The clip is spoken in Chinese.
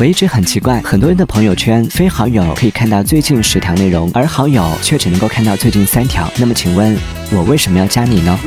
我一直很奇怪，很多人的朋友圈非好友可以看到最近十条内容，而好友却只能够看到最近三条。那么请问，我为什么要加你呢？